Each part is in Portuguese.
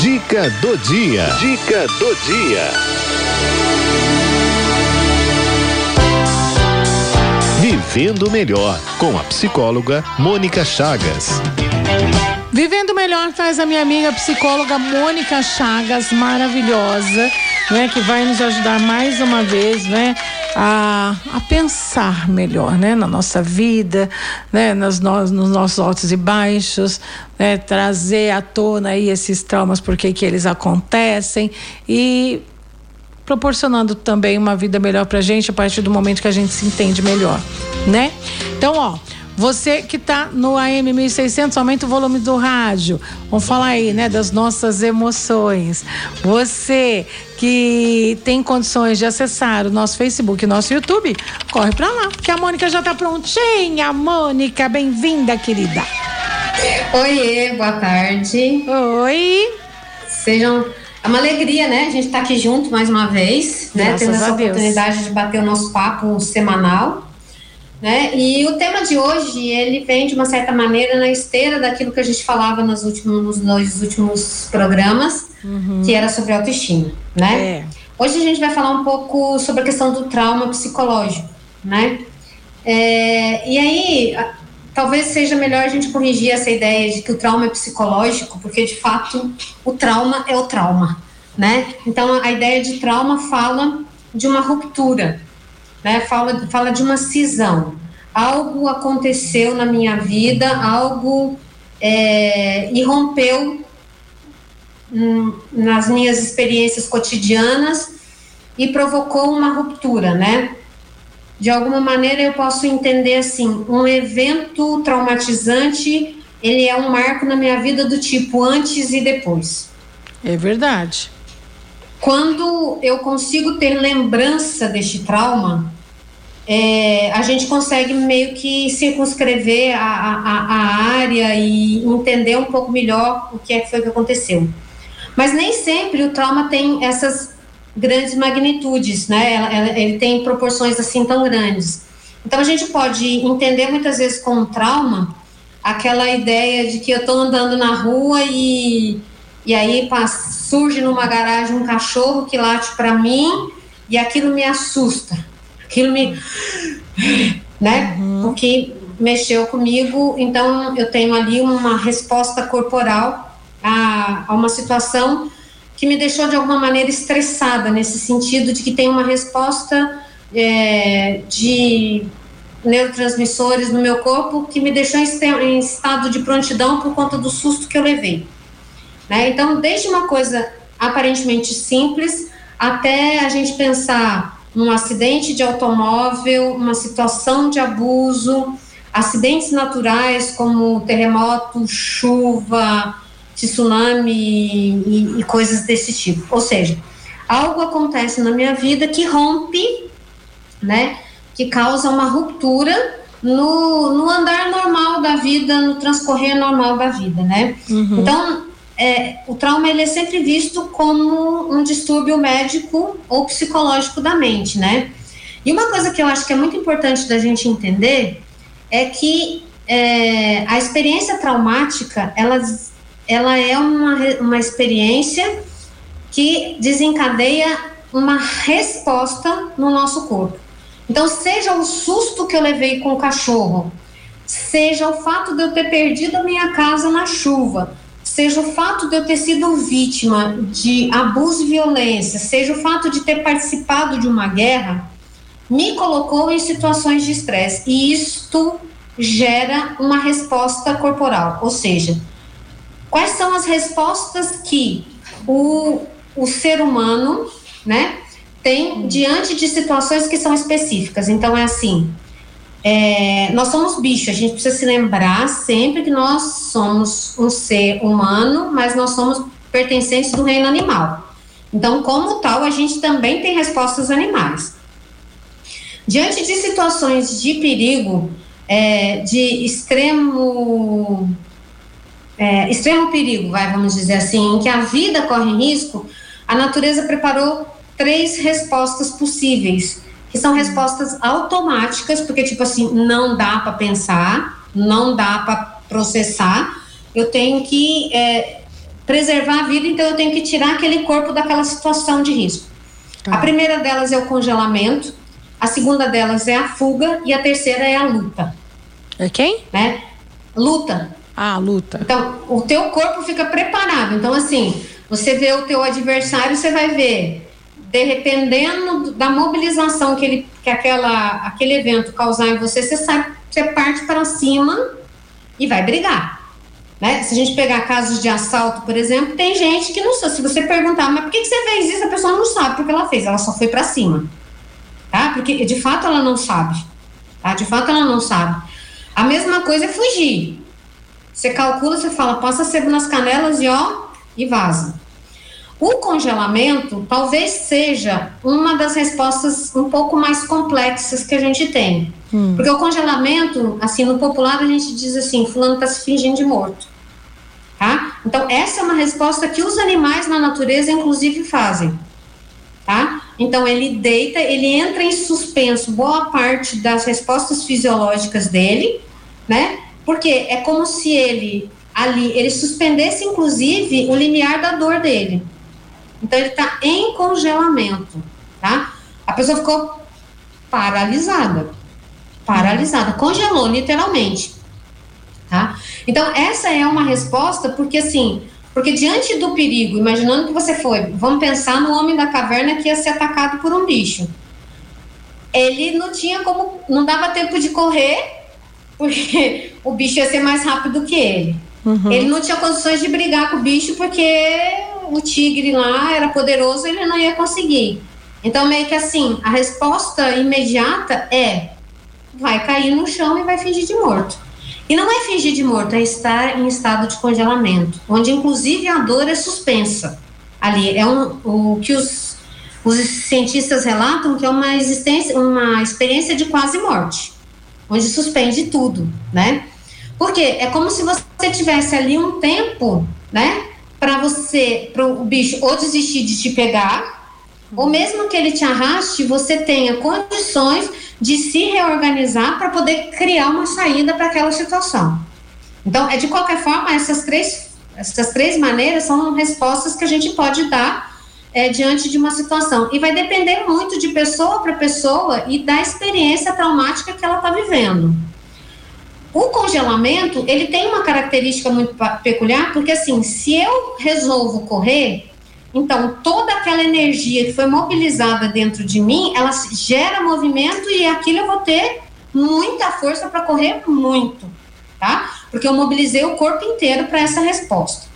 Dica do dia. Dica do dia. Vivendo melhor com a psicóloga Mônica Chagas. Vivendo melhor traz a minha amiga psicóloga Mônica Chagas, maravilhosa, né, que vai nos ajudar mais uma vez, né, a, a pensar melhor, né, na nossa vida, né, nos, nos nossos altos e baixos, né, trazer à tona aí esses traumas, por que eles acontecem e proporcionando também uma vida melhor pra gente a partir do momento que a gente se entende melhor, né? Então, ó, você que está no AM 1600, aumenta o volume do rádio. Vamos falar aí, né, das nossas emoções. Você que tem condições de acessar o nosso Facebook e nosso YouTube, corre para lá, que a Mônica já está prontinha. Mônica, bem-vinda, querida. Oiê, boa tarde. Oi. Sejam é uma alegria, né? A gente está aqui junto mais uma vez, né? Tendo essa oportunidade de bater o nosso papo semanal. Né? E o tema de hoje, ele vem de uma certa maneira na esteira daquilo que a gente falava nos últimos nos dois últimos programas, uhum. que era sobre autoestima, né? É. Hoje a gente vai falar um pouco sobre a questão do trauma psicológico, né? É, e aí, talvez seja melhor a gente corrigir essa ideia de que o trauma é psicológico, porque de fato o trauma é o trauma, né? Então a ideia de trauma fala de uma ruptura, né? Fala, fala de uma cisão. Algo aconteceu na minha vida, algo é, irrompeu hum, nas minhas experiências cotidianas e provocou uma ruptura, né? De alguma maneira eu posso entender assim, um evento traumatizante, ele é um marco na minha vida do tipo antes e depois. É verdade. Quando eu consigo ter lembrança deste trauma, é, a gente consegue meio que circunscrever a, a, a, área e entender um pouco melhor o que é que foi que aconteceu. Mas nem sempre o trauma tem essas grandes magnitudes, né? Ele tem proporções assim tão grandes. Então a gente pode entender muitas vezes com trauma aquela ideia de que eu estou andando na rua e e aí surge numa garagem um cachorro que late para mim e aquilo me assusta. Aquilo me. né? Uhum. Porque mexeu comigo, então eu tenho ali uma resposta corporal a, a uma situação que me deixou de alguma maneira estressada, nesse sentido de que tem uma resposta é, de neurotransmissores no meu corpo que me deixou em estado de prontidão por conta do susto que eu levei. Né? Então, desde uma coisa aparentemente simples até a gente pensar num acidente de automóvel, uma situação de abuso, acidentes naturais como terremoto, chuva, tsunami e, e coisas desse tipo. Ou seja, algo acontece na minha vida que rompe, né? Que causa uma ruptura no, no andar normal da vida, no transcorrer normal da vida, né? Uhum. Então, é, o trauma ele é sempre visto como um distúrbio médico ou psicológico da mente, né? E uma coisa que eu acho que é muito importante da gente entender é que é, a experiência traumática, ela, ela é uma, uma experiência que desencadeia uma resposta no nosso corpo. Então, seja o susto que eu levei com o cachorro, seja o fato de eu ter perdido a minha casa na chuva, seja o fato de eu ter sido vítima de abuso e violência, seja o fato de ter participado de uma guerra, me colocou em situações de estresse. E isto gera uma resposta corporal. Ou seja, quais são as respostas que o, o ser humano, né, tem diante de situações que são específicas? Então, é assim: é, nós somos bichos, a gente precisa se lembrar sempre que nós somos um ser humano, mas nós somos pertencentes do reino animal. Então, como tal, a gente também tem respostas animais. Diante de situações de perigo, é, de extremo, é, extremo perigo, vai, vamos dizer assim, em que a vida corre risco, a natureza preparou três respostas possíveis que são respostas automáticas, porque, tipo assim, não dá para pensar, não dá para processar, eu tenho que é, preservar a vida, então eu tenho que tirar aquele corpo daquela situação de risco. Tá. A primeira delas é o congelamento, a segunda delas é a fuga e a terceira é a luta. É quem? Né? Luta. Ah, luta. Então, o teu corpo fica preparado. Então, assim, você vê o teu adversário, você vai ver, dependendo da mobilização que, ele, que aquela, aquele evento causar em você, você, sai, você parte para cima e vai brigar. Né? Se a gente pegar casos de assalto, por exemplo, tem gente que não sabe. Se você perguntar, mas por que, que você fez isso? A pessoa não sabe porque ela fez, ela só foi para cima. Tá? Porque de fato ela não sabe. Tá? De fato ela não sabe. A mesma coisa é fugir. Você calcula, você fala, passa sebo nas canelas e ó, e vaza. O congelamento talvez seja uma das respostas um pouco mais complexas que a gente tem. Hum. Porque o congelamento, assim, no popular a gente diz assim, fulano está se fingindo de morto. Tá? Então, essa é uma resposta que os animais na natureza, inclusive, fazem. Tá? Então, ele deita, ele entra em suspenso boa parte das respostas fisiológicas dele, né? Porque é como se ele ali, ele suspendesse, inclusive, o limiar da dor dele. Então, ele está em congelamento, tá? A pessoa ficou paralisada. Paralisada, congelou, literalmente. Tá? Então, essa é uma resposta, porque assim, porque diante do perigo, imaginando que você foi, vamos pensar no homem da caverna que ia ser atacado por um bicho. Ele não tinha como, não dava tempo de correr, porque o bicho ia ser mais rápido que ele. Uhum. Ele não tinha condições de brigar com o bicho porque o tigre lá era poderoso, ele não ia conseguir. Então, meio que assim, a resposta imediata é: vai cair no chão e vai fingir de morto. E não é fingir de morto, é estar em estado de congelamento, onde inclusive a dor é suspensa. Ali é um, o que os, os cientistas relatam que é uma existência, uma experiência de quase morte, onde suspende tudo, né? Porque é como se você tivesse ali um tempo, né, para você, para o bicho ou desistir de te pegar, ou mesmo que ele te arraste, você tenha condições de se reorganizar para poder criar uma saída para aquela situação. Então, é de qualquer forma, essas três, essas três maneiras são respostas que a gente pode dar é, diante de uma situação. E vai depender muito de pessoa para pessoa e da experiência traumática que ela está vivendo. O congelamento, ele tem uma característica muito peculiar, porque assim, se eu resolvo correr, então toda aquela energia que foi mobilizada dentro de mim, ela gera movimento e aquilo eu vou ter muita força para correr muito, tá? Porque eu mobilizei o corpo inteiro para essa resposta.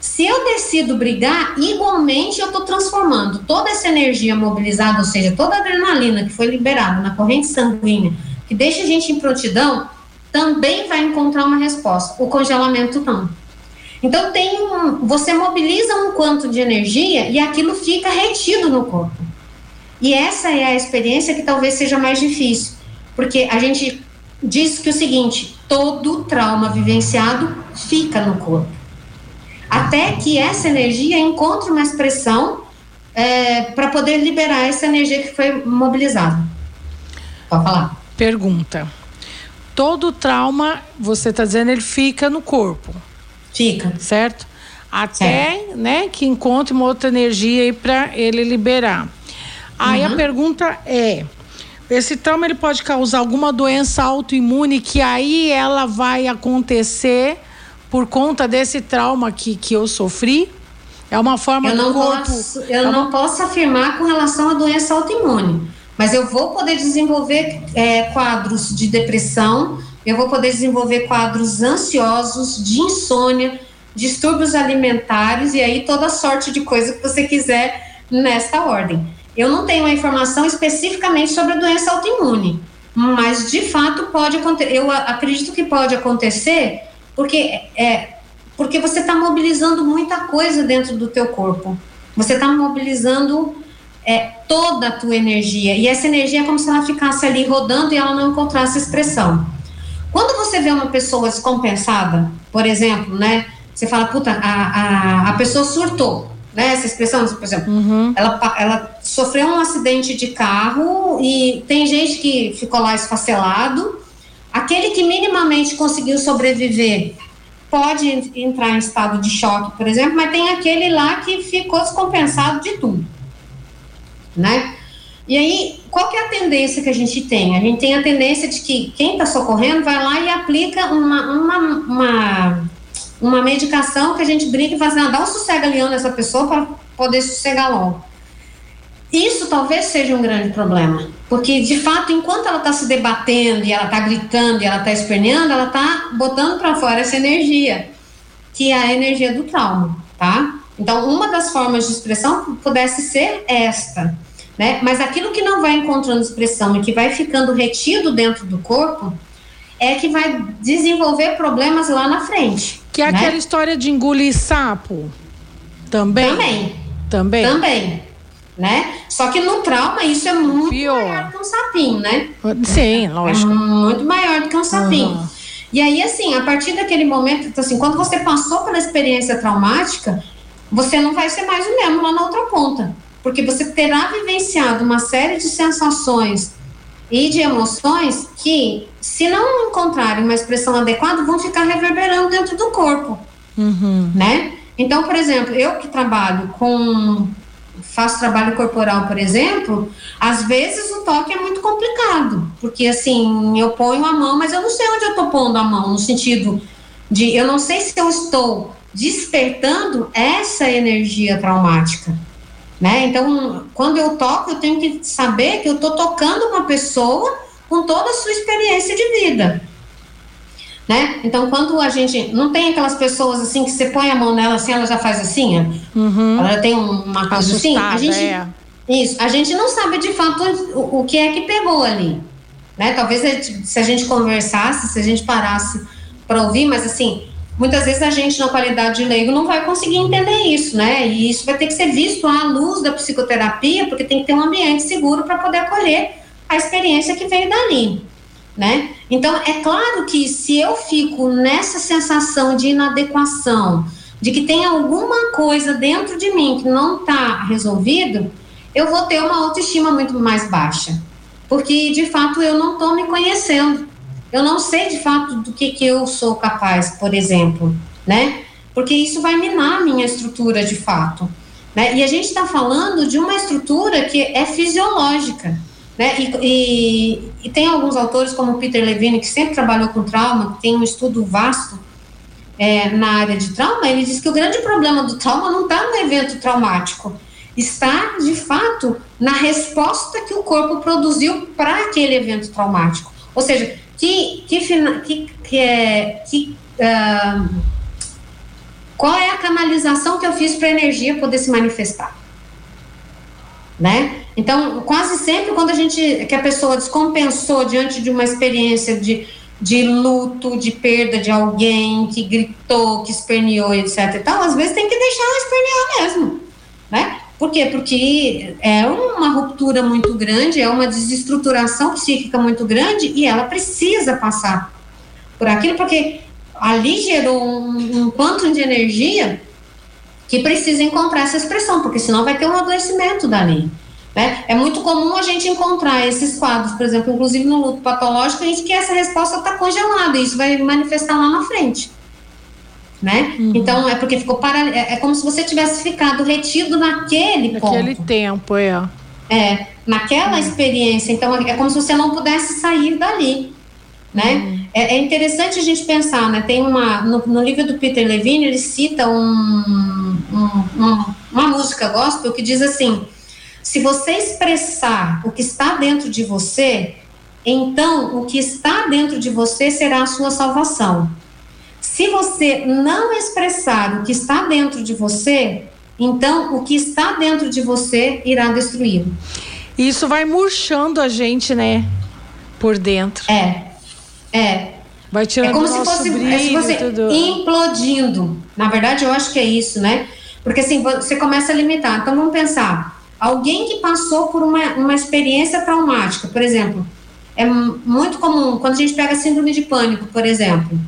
Se eu decido brigar, igualmente eu estou transformando toda essa energia mobilizada, ou seja, toda a adrenalina que foi liberada na corrente sanguínea, que deixa a gente em prontidão, também vai encontrar uma resposta. O congelamento não. Então tem um, você mobiliza um quanto de energia e aquilo fica retido no corpo. E essa é a experiência que talvez seja mais difícil, porque a gente diz que o seguinte, todo trauma vivenciado fica no corpo. Até que essa energia encontre uma expressão é, para poder liberar essa energia que foi mobilizada. Pode falar. Pergunta todo trauma, você está dizendo, ele fica no corpo. Fica. Certo? Até, é. né, que encontre uma outra energia aí para ele liberar. Aí uhum. a pergunta é: esse trauma ele pode causar alguma doença autoimune que aí ela vai acontecer por conta desse trauma que, que eu sofri? É uma forma eu não corpo. Posso, eu é uma... não posso afirmar com relação à doença autoimune. Mas eu vou poder desenvolver é, quadros de depressão, eu vou poder desenvolver quadros ansiosos, de insônia, distúrbios alimentares e aí toda sorte de coisa que você quiser nesta ordem. Eu não tenho a informação especificamente sobre a doença autoimune, mas de fato pode acontecer. Eu acredito que pode acontecer porque é porque você está mobilizando muita coisa dentro do teu corpo. Você está mobilizando é, toda a tua energia. E essa energia é como se ela ficasse ali rodando e ela não encontrasse expressão. Quando você vê uma pessoa descompensada, por exemplo, né? Você fala, puta, a, a, a pessoa surtou, né? Essa expressão, por exemplo, uhum. ela, ela sofreu um acidente de carro e tem gente que ficou lá esfacelado. Aquele que minimamente conseguiu sobreviver pode entrar em estado de choque, por exemplo, mas tem aquele lá que ficou descompensado de tudo, né? E aí, qual que é a tendência que a gente tem? A gente tem a tendência de que quem está socorrendo vai lá e aplica uma, uma, uma, uma medicação que a gente brinca e fala assim, ah, dá um sossega-leão nessa pessoa para poder sossegar logo. Isso talvez seja um grande problema, porque de fato, enquanto ela está se debatendo e ela está gritando e ela está esperneando, ela está botando para fora essa energia, que é a energia do trauma, tá? Então, uma das formas de expressão pudesse ser esta né? Mas aquilo que não vai encontrando expressão e que vai ficando retido dentro do corpo é que vai desenvolver problemas lá na frente. Que é né? aquela história de engolir sapo? Também? Também. Também? Também. Né? Só que no trauma isso é muito Pior. maior do que um sapinho, né? Sim, lógico. É muito maior do que um sapinho. Uhum. E aí, assim, a partir daquele momento, assim, quando você passou pela experiência traumática, você não vai ser mais o mesmo lá na outra ponta porque você terá vivenciado uma série de sensações e de emoções que, se não encontrarem uma expressão adequada, vão ficar reverberando dentro do corpo, uhum. né? Então, por exemplo, eu que trabalho com faço trabalho corporal, por exemplo, às vezes o toque é muito complicado, porque assim, eu ponho a mão, mas eu não sei onde eu estou pondo a mão, no sentido de eu não sei se eu estou despertando essa energia traumática. Né? Então, quando eu toco, eu tenho que saber que eu estou tocando uma pessoa com toda a sua experiência de vida. Né? Então, quando a gente. Não tem aquelas pessoas assim que você põe a mão nela assim, ela já faz assim, uhum. ela tem uma coisa assim. A gente, é. Isso, a gente não sabe de fato o, o que é que pegou ali. Né? Talvez se a gente conversasse, se a gente parasse para ouvir, mas assim, muitas vezes a gente, na qualidade de leigo, não vai conseguir entender isso, né? E isso vai ter que ser visto à luz da psicoterapia, porque tem que ter um ambiente seguro para poder acolher a experiência que veio dali, né? Então, é claro que se eu fico nessa sensação de inadequação, de que tem alguma coisa dentro de mim que não está resolvido, eu vou ter uma autoestima muito mais baixa, porque de fato eu não estou me conhecendo eu não sei de fato do que, que eu sou capaz, por exemplo, né? Porque isso vai minar a minha estrutura de fato. Né? E a gente está falando de uma estrutura que é fisiológica. Né? E, e, e, tem alguns autores, como Peter Levine, que sempre trabalhou com trauma, que tem um estudo vasto é, na área de trauma, ele diz que o grande problema do trauma não está no evento traumático, está, de fato, na resposta que o corpo produziu para aquele evento traumático. Ou seja, que, que, que, que, é, que uh, qual é a canalização que eu fiz para a energia poder se manifestar, né? Então, quase sempre quando a gente, que a pessoa descompensou diante de uma experiência de, de luto, de perda de alguém, que gritou, que esperneou, etc e tal, às vezes tem que deixar ela espernear mesmo, né? Por quê? Porque é uma ruptura muito grande, é uma desestruturação psíquica muito grande e ela precisa passar por aquilo, porque ali gerou um, um quanto de energia que precisa encontrar essa expressão, porque senão vai ter um adoecimento dali. Né? É muito comum a gente encontrar esses quadros, por exemplo, inclusive no luto patológico, a gente que essa resposta está congelada, e isso vai manifestar lá na frente né? Uhum. Então é porque ficou para é, é, como se você tivesse ficado retido naquele ponto. Naquele tempo, é. É, naquela uhum. experiência. Então é como se você não pudesse sair dali, né? Uhum. É, é, interessante a gente pensar, né? Tem uma no, no livro do Peter Levine ele cita um, um, um, uma música gospel que diz assim: se você expressar o que está dentro de você, então o que está dentro de você será a sua salvação. Se você não expressar o que está dentro de você, então o que está dentro de você irá destruí-lo. Isso vai murchando a gente, né? Por dentro. É. É. Vai tirando é como se fosse, brilho, é, se fosse implodindo. Na verdade, eu acho que é isso, né? Porque assim, você começa a limitar. Então vamos pensar. Alguém que passou por uma, uma experiência traumática, por exemplo, é muito comum quando a gente pega síndrome de pânico, por exemplo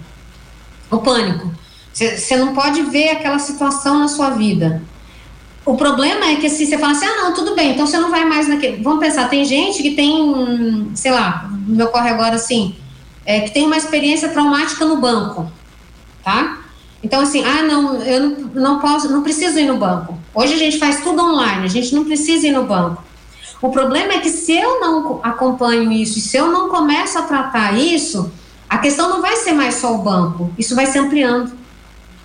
o pânico. Você não pode ver aquela situação na sua vida. O problema é que se você fala assim, ah, não, tudo bem, então você não vai mais naquele. Vamos pensar, tem gente que tem, sei lá, me ocorre agora assim, é, que tem uma experiência traumática no banco, tá? Então, assim, ah, não, eu não, não posso, não preciso ir no banco. Hoje a gente faz tudo online, a gente não precisa ir no banco. O problema é que se eu não acompanho isso, se eu não começo a tratar isso, a questão não vai ser mais só o banco, isso vai se ampliando.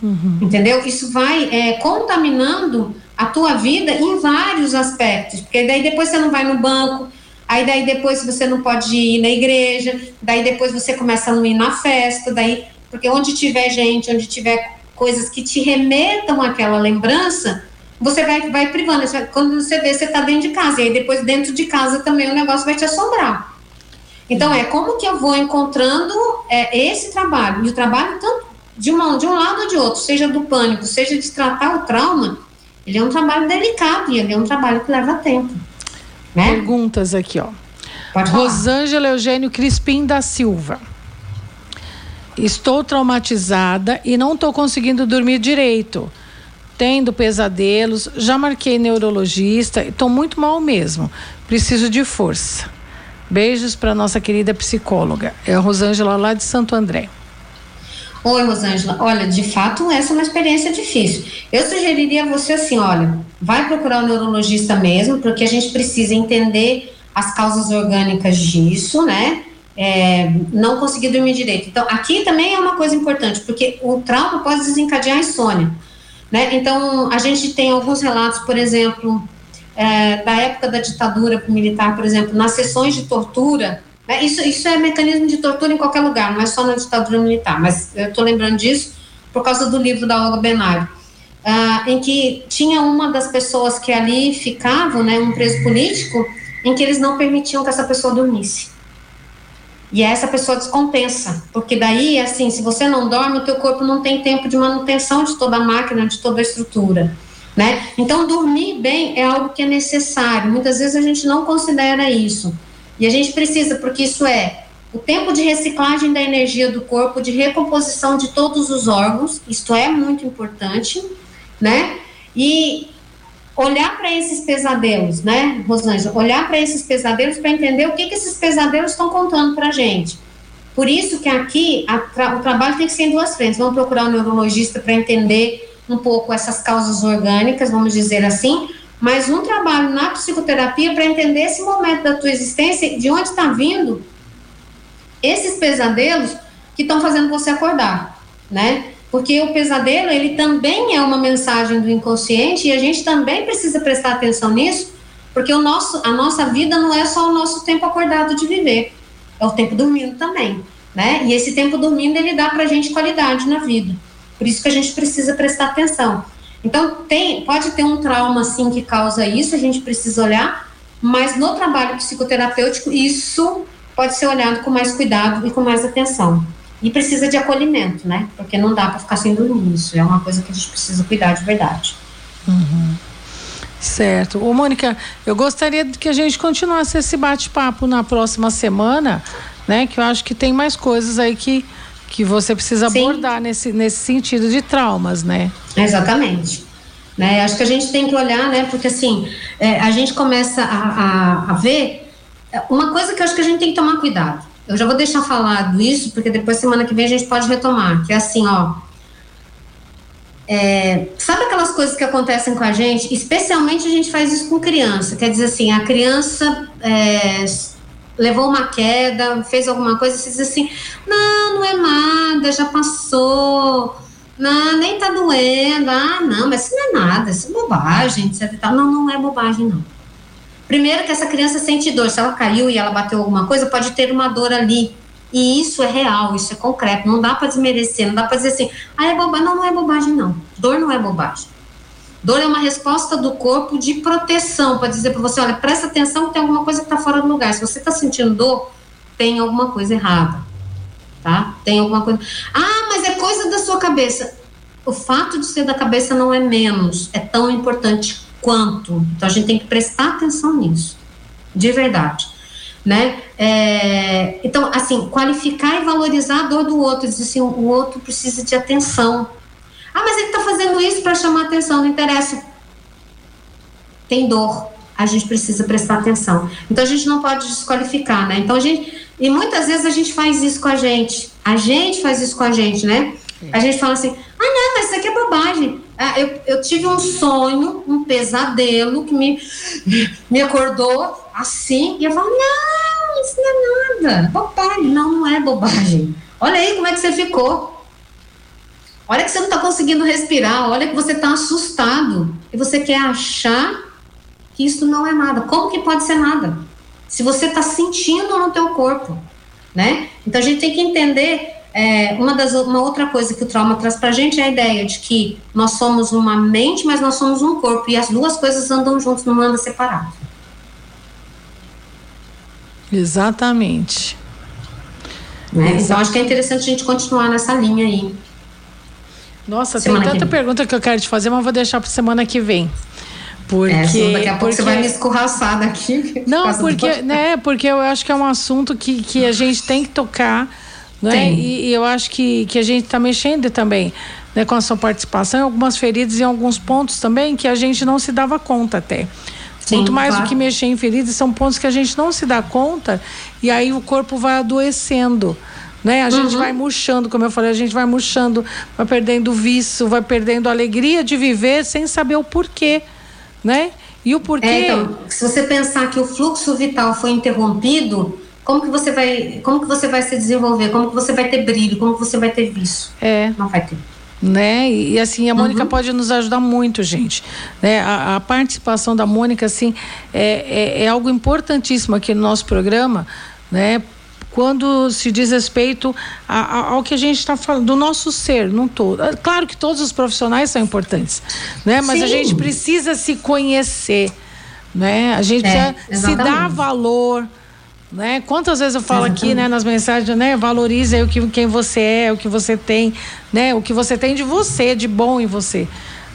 Uhum. Entendeu? Isso vai é, contaminando a tua vida em vários aspectos, porque daí depois você não vai no banco, aí daí depois você não pode ir na igreja, daí depois você começa a não ir na festa, daí porque onde tiver gente, onde tiver coisas que te remetam àquela lembrança, você vai, vai privando. Quando você vê, você está dentro de casa. E aí depois dentro de casa também o negócio vai te assombrar. Então, é como que eu vou encontrando é, esse trabalho. E o trabalho, tanto de, uma, de um lado ou de outro, seja do pânico, seja de tratar o trauma, ele é um trabalho delicado e ele é um trabalho que leva tempo. Né? Perguntas aqui, ó. Pode Rosângela Eugênio Crispim da Silva. Estou traumatizada e não estou conseguindo dormir direito. Tendo pesadelos, já marquei neurologista e estou muito mal mesmo. Preciso de força. Beijos para nossa querida psicóloga. É a Rosângela lá de Santo André. Oi, Rosângela. Olha, de fato, essa é uma experiência difícil. Eu sugeriria a você assim: olha, vai procurar o neurologista mesmo, porque a gente precisa entender as causas orgânicas disso, né? é, não conseguir dormir direito. Então, aqui também é uma coisa importante, porque o trauma pode desencadear a insônia. Né? Então, a gente tem alguns relatos, por exemplo, é, da época da ditadura militar, por exemplo, nas sessões de tortura. Né? Isso, isso é mecanismo de tortura em qualquer lugar, não é só na ditadura militar, mas eu estou lembrando disso por causa do livro da Olga Benário. Ah, em que tinha uma das pessoas que ali ficavam, né, um preso político, em que eles não permitiam que essa pessoa dormisse. E essa pessoa descompensa, porque daí, assim, se você não dorme, o teu corpo não tem tempo de manutenção de toda a máquina, de toda a estrutura, né? Então, dormir bem é algo que é necessário. Muitas vezes a gente não considera isso. E a gente precisa, porque isso é o tempo de reciclagem da energia do corpo, de recomposição de todos os órgãos, isto é muito importante, né? E olhar para esses pesadelos, né, Rosângela? Olhar para esses pesadelos para entender o que, que esses pesadelos estão contando para a gente. Por isso que aqui tra o trabalho tem que ser em duas frentes. Vamos procurar um neurologista para entender um pouco essas causas orgânicas, vamos dizer assim, mas um trabalho na psicoterapia para entender esse momento da tua existência, de onde está vindo esses pesadelos que estão fazendo você acordar, né? Porque o pesadelo, ele também é uma mensagem do inconsciente e a gente também precisa prestar atenção nisso, porque o nosso, a nossa vida não é só o nosso tempo acordado de viver, é o tempo dormindo também, né? E esse tempo dormindo, ele dá pra gente qualidade na vida. Por isso que a gente precisa prestar atenção. Então, tem, pode ter um trauma, assim, que causa isso, a gente precisa olhar, mas no trabalho psicoterapêutico, isso pode ser olhado com mais cuidado e com mais atenção. E precisa de acolhimento, né? Porque não dá para ficar sem dormir. Isso é uma coisa que a gente precisa cuidar de verdade. Uhum. Certo. Ô, Mônica, eu gostaria que a gente continuasse esse bate-papo na próxima semana, né? Que eu acho que tem mais coisas aí que, que você precisa Sim. abordar nesse, nesse sentido de traumas, né? Exatamente. Né? Acho que a gente tem que olhar, né? Porque assim, é, a gente começa a, a, a ver é, uma coisa que eu acho que a gente tem que tomar cuidado. Eu já vou deixar falado isso, porque depois, semana que vem, a gente pode retomar. Que é assim, ó. É, sabe aquelas coisas que acontecem com a gente? Especialmente a gente faz isso com criança. Quer dizer assim, a criança é, levou uma queda, fez alguma coisa, você diz assim: não, não é nada, já passou. Não, nem tá doendo. Ah, não, mas isso não é nada, isso é bobagem, etc. Não, não é bobagem, não. Primeiro que essa criança sente dor, se ela caiu e ela bateu alguma coisa, pode ter uma dor ali. E isso é real, isso é concreto, não dá para desmerecer, não dá para dizer assim, ah, é bobagem. Não, não é bobagem, não. Dor não é bobagem. Dor é uma resposta do corpo de proteção, para dizer para você, olha, presta atenção que tem alguma coisa que está fora do lugar. Se você está sentindo dor, tem alguma coisa errada, tá? Tem alguma coisa. Ah, mas é coisa da sua cabeça. O fato de ser da cabeça não é menos, é tão importante quanto. Então a gente tem que prestar atenção nisso, de verdade. Né? É, então, assim, qualificar e valorizar a dor do outro, dizer assim, o outro precisa de atenção. Ah, mas ele está fazendo isso para chamar atenção, não interessa. Tem dor, a gente precisa prestar atenção. Então a gente não pode desqualificar, né? Então a gente, e muitas vezes a gente faz isso com a gente, a gente faz isso com a gente, né? A gente fala assim, ah não, mas isso aqui é bobagem. Ah, eu, eu tive um sonho, um pesadelo que me, me acordou assim, e eu falo, não, isso não é nada, bobagem. Não, não é bobagem. Olha aí como é que você ficou. Olha que você não está conseguindo respirar, olha que você está assustado. E você quer achar que isso não é nada. Como que pode ser nada? Se você está sentindo no teu corpo, né? Então a gente tem que entender é, uma, das, uma outra coisa que o trauma traz para a gente é a ideia de que nós somos uma mente, mas nós somos um corpo e as duas coisas andam juntos, não andam separado. Exatamente. Né? Então acho que é interessante a gente continuar nessa linha aí. Nossa, semana tem tanta pergunta que eu quero te fazer, mas vou deixar para semana que vem. Porque, é, daqui a pouco porque... você vai me escorraçar daqui. Não, porque, né, porque eu acho que é um assunto que, que a gente tem que tocar, né? E, e, eu acho que, que a gente está mexendo também né, com a sua participação em algumas feridas e em alguns pontos também que a gente não se dava conta até. Sim, Muito mais claro. do que mexer em feridas, são pontos que a gente não se dá conta e aí o corpo vai adoecendo né? A gente uhum. vai murchando, como eu falei, a gente vai murchando, vai perdendo o vício, vai perdendo a alegria de viver sem saber o porquê, né? E o porquê. É, então, se você pensar que o fluxo vital foi interrompido, como que você vai, como que você vai se desenvolver? Como que você vai ter brilho? Como que você vai ter vício? É. Não vai ter né? E, assim a Mônica uhum. pode nos ajudar muito, gente. Né? A, a participação da Mônica, assim, é, é, é, algo importantíssimo aqui no nosso programa, né? Quando se diz respeito a, a, ao que a gente está falando, do nosso ser, não todo. É claro que todos os profissionais são importantes, né? Mas Sim. a gente precisa se conhecer, né? A gente é, precisa se dar valor, né? Quantas vezes eu falo exatamente. aqui, né, nas mensagens, né? Valorize o que quem você é, o que você tem, né? O que você tem de você, de bom em você.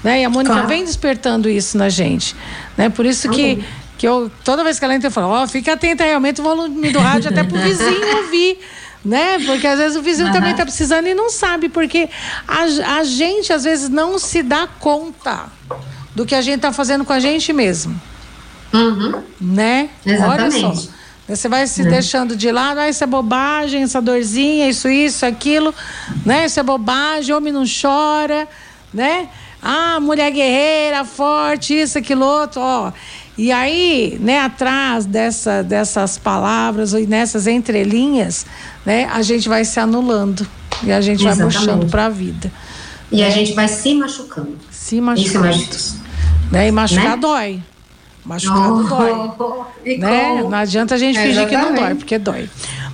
Né? E a Mônica claro. vem despertando isso na gente, né? Por isso que que eu, toda vez que ela entra, eu falo, ó, oh, fica atenta aí, aumenta o volume do rádio até pro vizinho ouvir né? Porque às vezes o vizinho uhum. também está precisando e não sabe, porque a, a gente às vezes não se dá conta do que a gente está fazendo com a gente mesmo. Uhum. Né? Exatamente. Olha só. Você vai se uhum. deixando de lado, ah, isso é bobagem, essa dorzinha, isso, isso, aquilo, né? Isso é bobagem, homem não chora, né? Ah, mulher guerreira, forte, isso, aquilo, outro, ó. E aí, né, atrás dessa, dessas palavras e nessas entrelinhas, né, a gente vai se anulando e a gente Exatamente. vai murchando para a vida. E né? a gente vai se machucando. Se machucando. Isso é né? E machucar né? dói. Machucar oh, dói. né? Não adianta a gente é, fingir que não dói, porque dói.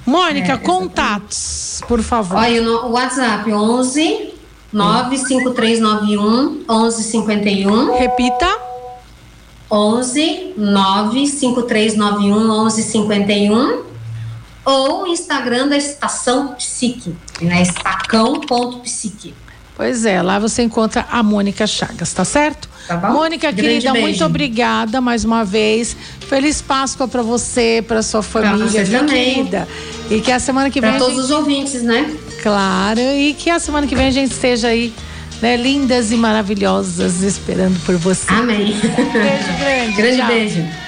Mônica, é, contatos, por favor. Olha, o WhatsApp 11 95391 1151. Repita. 11 95391 1151 ou Instagram da Estação Psique, né? estacão.psique. Pois é, lá você encontra a Mônica Chagas, tá certo? Tá bom? Mônica, Grande querida, beijo. muito obrigada mais uma vez. Feliz Páscoa para você, para sua família, pra querida. E que a semana que vem. Para todos gente... os ouvintes, né? Claro, e que a semana que vem a gente esteja aí né, lindas e maravilhosas esperando por você. Amém. Um beijo grande. Grande tchau. beijo.